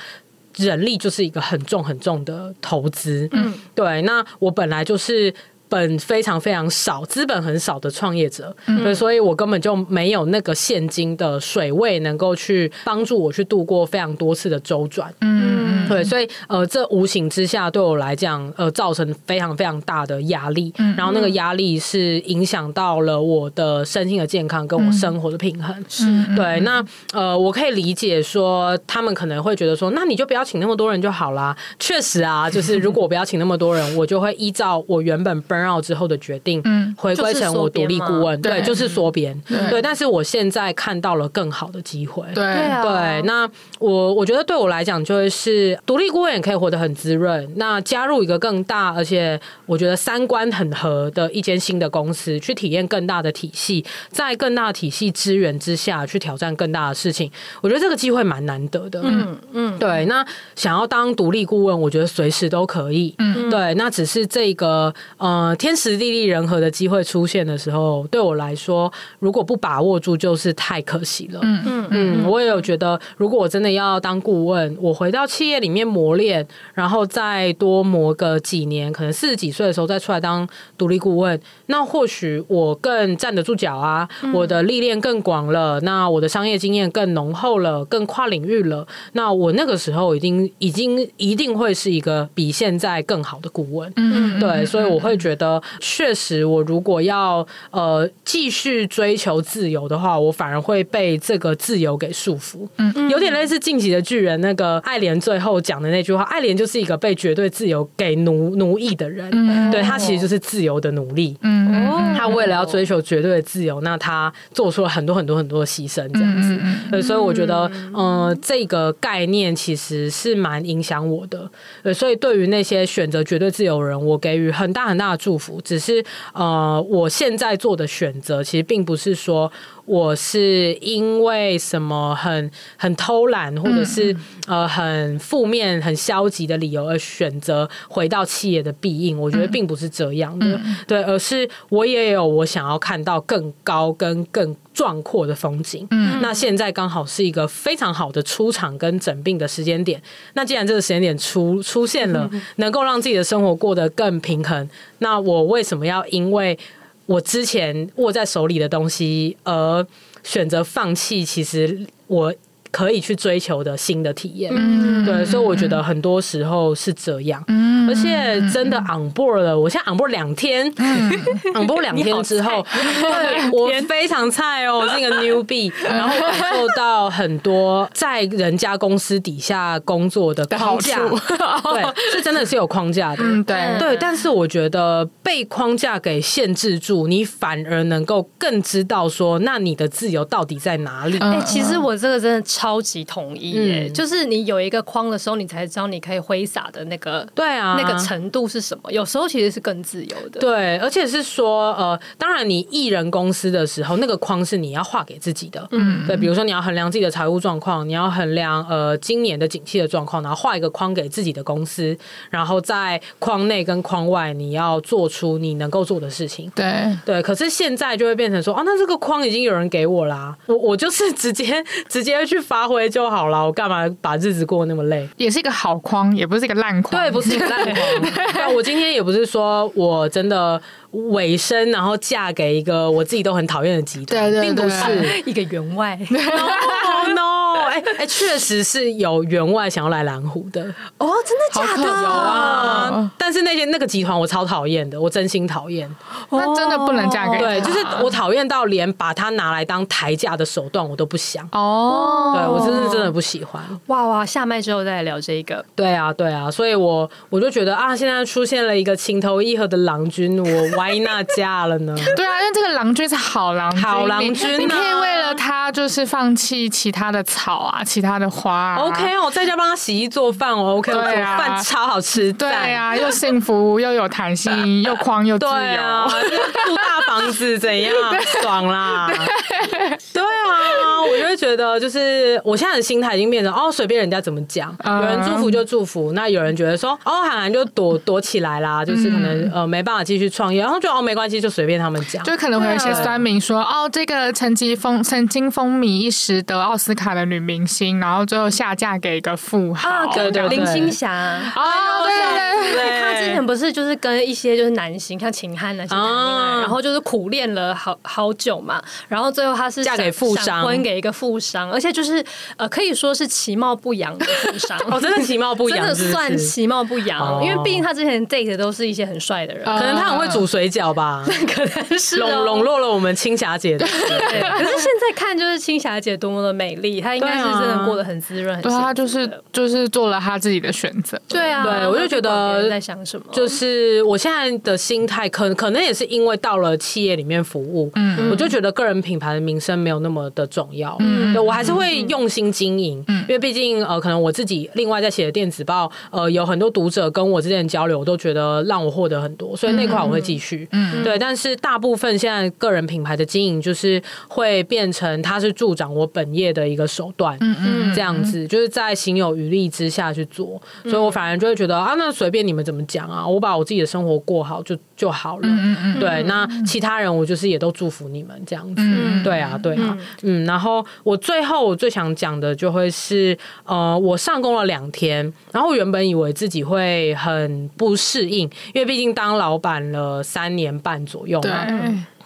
人力就是一个很重很重的投资。嗯，对，那我本来就是本非常非常少、资本很少的创业者，嗯，对，所以我根本就没有那个现金的水位能够去帮助我去度过非常多次的周转。嗯。嗯，对，所以呃，这无形之下对我来讲，呃，造成非常非常大的压力。嗯，然后那个压力是影响到了我的身心的健康，跟我生活的平衡。是、嗯，对。那呃，我可以理解说，他们可能会觉得说，那你就不要请那么多人就好啦。确实啊，就是如果我不要请那么多人，我就会依照我原本 burn out 之后的决定，嗯，回归成我独立顾问。对，就是缩编。对，但是我现在看到了更好的机会。对，对。那我我觉得对我来讲，就会是独立顾问也可以活得很滋润。那加入一个更大，而且我觉得三观很合的一间新的公司，去体验更大的体系，在更大的体系资源之下去挑战更大的事情，我觉得这个机会蛮难得的。嗯嗯，对。那想要当独立顾问，我觉得随时都可以。嗯，对。那只是这个呃天时地利人和的机会出现的时候，对我来说，如果不把握住，就是太可惜了。嗯嗯嗯，我也有觉得，如果我真的要当顾问，我回到企业里面磨练，然后再多磨个几年，可能四十几岁的时候再出来当独立顾问，那或许我更站得住脚啊，我的历练更广了，那我的商业经验更浓厚了，更跨领域了，那我那个时候已经已经一定会是一个比现在更好的顾问。嗯，对，所以我会觉得，确实，我如果要呃继续追求自由的话，我反而会被这个自由给束缚。嗯，有点类似晋级的巨人那个爱莲最后讲的那句话，爱莲就是一个被绝对自由给奴奴役的人。嗯，对，他其实就是自由的奴隶。嗯，他为了要追求绝对的自由，那他做出了很多很多很多的牺牲，这样子。对，所以我觉得，呃，这个概念其实是蛮影响我的。对，所以对于那些选择绝对自由的人，我给予很大很大的祝福。只是，呃，我现在做的选择，其实并不是说。我是因为什么很很偷懒，或者是呃很负面、很消极的理由而选择回到企业的必应？我觉得并不是这样的，对，而是我也有我想要看到更高跟更壮阔的风景。嗯，那现在刚好是一个非常好的出场跟整病的时间点。那既然这个时间点出出现了，能够让自己的生活过得更平衡，那我为什么要因为？我之前握在手里的东西，而选择放弃，其实我。可以去追求的新的体验，嗯，对，所以我觉得很多时候是这样，嗯，而且真的 on board 了，我现在 on board 两天，嗯，[laughs] on board 两天之后，对，我非常菜哦，我是一个 newbie，然后感受到很多在人家公司底下工作的框架，对，是真的是有框架的，嗯，对，对，但是我觉得被框架给限制住，你反而能够更知道说，那你的自由到底在哪里？哎，其实我这个真的超。级统一耶，嗯、就是你有一个框的时候，你才知道你可以挥洒的那个对啊，那个程度是什么。有时候其实是更自由的，对，而且是说呃，当然你艺人公司的时候，那个框是你要画给自己的，嗯，对，比如说你要衡量自己的财务状况，你要衡量呃今年的景气的状况，然后画一个框给自己的公司，然后在框内跟框外，你要做出你能够做的事情，对对。可是现在就会变成说，啊，那这个框已经有人给我啦，我我就是直接直接去发。挥就好了，我干嘛把日子过那么累？也是一个好框，也不是一个烂框。对，不是一个烂框。[laughs] 但我今天也不是说我真的尾声，然后嫁给一个我自己都很讨厌的集团，对对对，并不是 [laughs] 一个员外。No no。哎哎，确实是有员外想要来蓝湖的哦，真的假的？有啊，但是那些那个集团我超讨厌的，我真心讨厌。那真的不能嫁给他。对，就是我讨厌到连把它拿来当抬价的手段我都不想。哦，对我真是真的不喜欢。哇哇，下麦之后再来聊这个。对啊对啊，所以我我就觉得啊，现在出现了一个情投意合的郎君，我 [laughs] why not 嫁了呢？对啊，因为这个郎君是好郎君，好郎君，你可以为了他就是放弃其他的草啊，其他的花啊。OK 我，在家帮他洗衣做饭，我 OK，对啊，饭超好吃，对啊，又幸福又有弹性，[laughs] 又宽又自由，对啊，住大房子怎样？[laughs] 爽啦？[laughs] 对啊，我就会觉得，就是我现在的心态已经变成哦，随便人家怎么讲，有人祝福就祝福，那有人觉得说哦，韩寒就躲躲起来啦，就是可能呃没办法继续创业，然后就哦没关系，就随便他们讲，就可能会有一些酸民说哦，这个曾经风曾经风靡一时的奥斯卡的女明星，然后最后下嫁给一个富豪，对对林青霞哦，对对对，她之前不是就是跟一些就是男星像秦汉那些谈恋爱，然后就是苦练了好好久嘛，然后。最后她是嫁给富商，婚给一个富商，而且就是呃，可以说是其貌不扬的富商。[laughs] 哦，真的其貌不扬，[laughs] 真的算其貌不扬，哦，因为毕竟他之前 date 的都是一些很帅的人，可能他很会煮水饺吧，[laughs] 可能是笼笼络了我们青霞姐的。对，可是现在看就是青霞姐多么的美丽，她应该是真的过得很滋润，对，她就是就是做了她自己的选择。对啊，对我就觉得在想什么，就是我现在的心态，可可能也是因为到了企业里面服务，嗯，我就觉得个人品牌的名声没有那么的重要，嗯，对我还是会用心经营，嗯，因为毕竟呃，可能我自己另外在写的电子报，呃，有很多读者跟我之间的交流，我都觉得让我获得很多，所以那块我会继续，嗯，对，但是大部分现在个人品牌的经营就是会变成它是助长我本业的一个手段，嗯嗯，这样子就是在行有余力之下去做，所以我反而就会觉得啊，那随便你们怎么讲啊，我把我自己的生活过好就就好了，嗯嗯，对，那其他人我就是也都祝福你们这样子，嗯，对啊，对啊，嗯，然后我最后我最想讲的就会是，呃，我上工了两天，然后原本以为自己会很不适应，因为毕竟当老板了三年半左右嘛。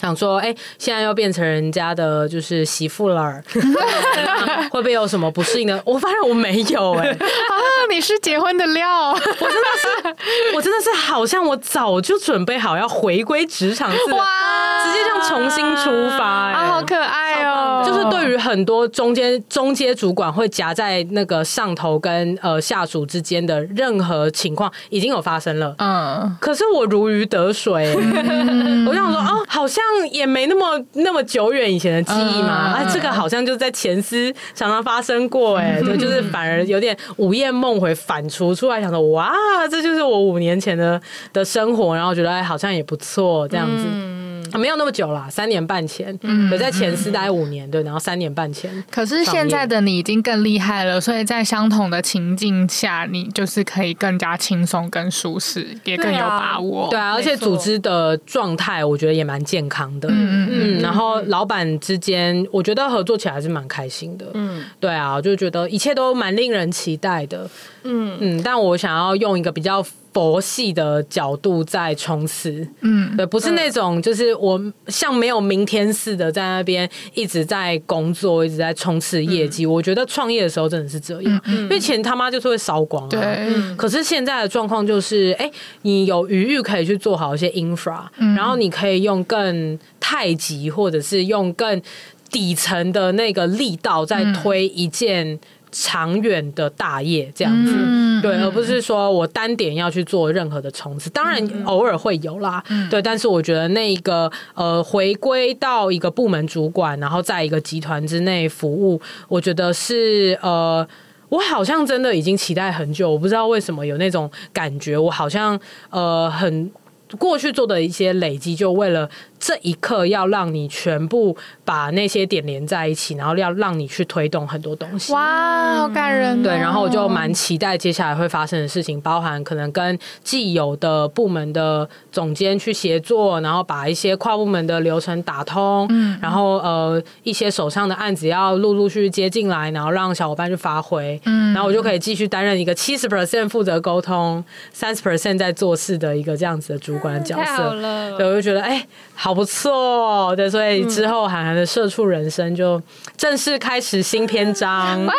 对想说，哎、欸，现在又变成人家的就是媳妇了，[laughs] 会不会有什么不适应的？我发现我没有、欸，哎，啊，你是结婚的料，我真的是，我真的是好像我早就准备好要回归职场，哇，直接这样重新出发、欸，啊，好可爱哦！就是对于很多中间中阶主管会夹在那个上头跟呃下属之间的任何情况，已经有发生了，嗯，可是我如鱼得水、欸，[laughs] 我想说，哦，好像。也没那么那么久远以前的记忆嘛，哎、uh, 啊，这个好像就在前司常常发生过、欸，哎，对，[laughs] 就是反而有点午夜梦回反刍出来，想说哇，这就是我五年前的的生活，然后觉得哎，好像也不错这样子。嗯没有那么久啦，三年半前，嗯，在前四待五年，对，然后三年半前。可是现在的你已经更厉害了，所以在相同的情境下，你就是可以更加轻松、更舒适，也更有把握。对啊，而且组织的状态，我觉得也蛮健康的。嗯嗯嗯。然后老板之间，我觉得合作起来还是蛮开心的。嗯，对啊，我就觉得一切都蛮令人期待的。嗯嗯，但我想要用一个比较。佛系的角度在冲刺，嗯，对，不是那种就是我像没有明天似的在那边一直在工作，一直在冲刺业绩。嗯、我觉得创业的时候真的是这样，嗯、因为钱他妈就是会烧光啊。对，可是现在的状况就是，哎、欸，你有余裕可以去做好一些 infra，嗯、然后你可以用更太极或者是用更底层的那个力道在推一件。长远的大业这样子，嗯、对，而不是说我单点要去做任何的冲刺。当然偶尔会有啦，嗯、对，但是我觉得那一个呃，回归到一个部门主管，然后在一个集团之内服务，我觉得是呃，我好像真的已经期待很久，我不知道为什么有那种感觉，我好像呃，很过去做的一些累积，就为了。这一刻要让你全部把那些点连在一起，然后要让你去推动很多东西。哇，好感人哦！对，然后我就蛮期待接下来会发生的事情，包含可能跟既有的部门的总监去协作，然后把一些跨部门的流程打通。嗯，然后呃一些手上的案子要陆陆续续接进来，然后让小伙伴去发挥。嗯，然后我就可以继续担任一个七十 percent 负责沟通，三十 percent 在做事的一个这样子的主管的角色。太好了，对，我就觉得哎好。好不错，对，所以之后韩寒的社畜人生就正式开始新篇章。哇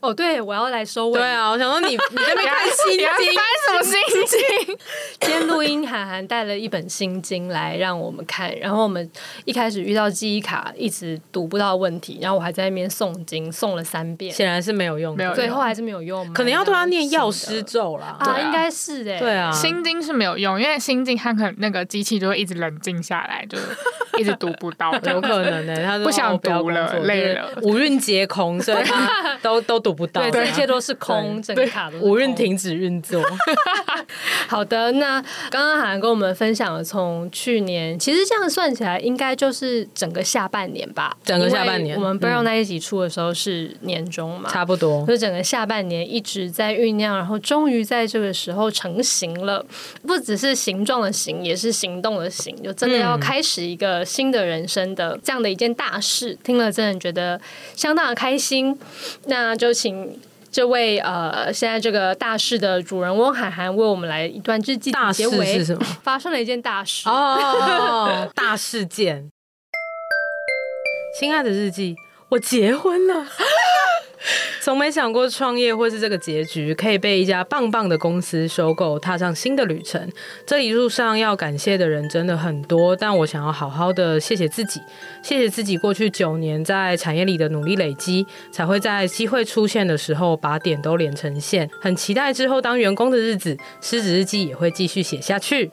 哦，对，我要来收尾。对啊，我想说你 [laughs] 你在那边看心经，翻什么心经？[laughs] 今天录音，涵涵带了一本心经来让我们看。然后我们一开始遇到记忆卡一直读不到问题，然后我还在那边诵经，诵了三遍，显然是没有用的，最后还是没有用。可能要对他念药师咒了。啊，应该是的。对啊，心经是没有用，因为心经它可能那个机器就会一直冷静下来，就一直读不到。有可能呢，他不想读了，累了，五蕴皆空，所以他都都 [laughs] 读不到。对，这一切都是空，整个卡都是空，五蕴停止运作。[laughs] 好的，那刚刚好像跟我们分享了，从去年其实这样算起来，应该就是整个下半年吧。整个下半年，我们不知道那一集出的时候是年终嘛？差不多。就整个下半年一直在酝酿，然后终于在这个时候成型了。不只是形状的形，也是行动的行，就真的要开始一个新的人生的这样的一件大事。听了真的觉得相当的开心。那就请。这位呃，现在这个大事的主人翁海涵为我们来一段日记的结尾。大事是什么？发生了一件大事哦，大事件。亲爱的日记，我结婚了。[laughs] [laughs] 从没想过创业会是这个结局，可以被一家棒棒的公司收购，踏上新的旅程。这一路上要感谢的人真的很多，但我想要好好的谢谢自己，谢谢自己过去九年在产业里的努力累积，才会在机会出现的时候把点都连成线。很期待之后当员工的日子，失职日记也会继续写下去。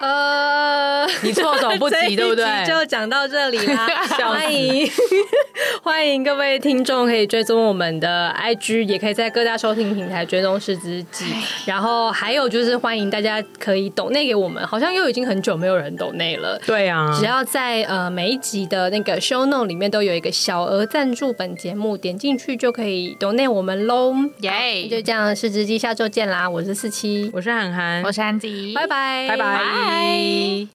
呃，你措手不及，[laughs] 对不对？就讲到这里啦，[laughs] 欢迎 [laughs] 欢迎各位听众可以追踪我们的 IG，也可以在各大收听平台追踪失职日记。然后还有就是欢迎大家可以抖内给我们，好像又已经很久没有人抖内了。对啊，只要在呃每一集的那个 show note 里面都有一个小额赞助本节目，点进去就可以抖内我们喽。耶！就这样，失职日记下周见啦！我是四七，我是涵涵，我是安吉，拜拜，拜拜。拜。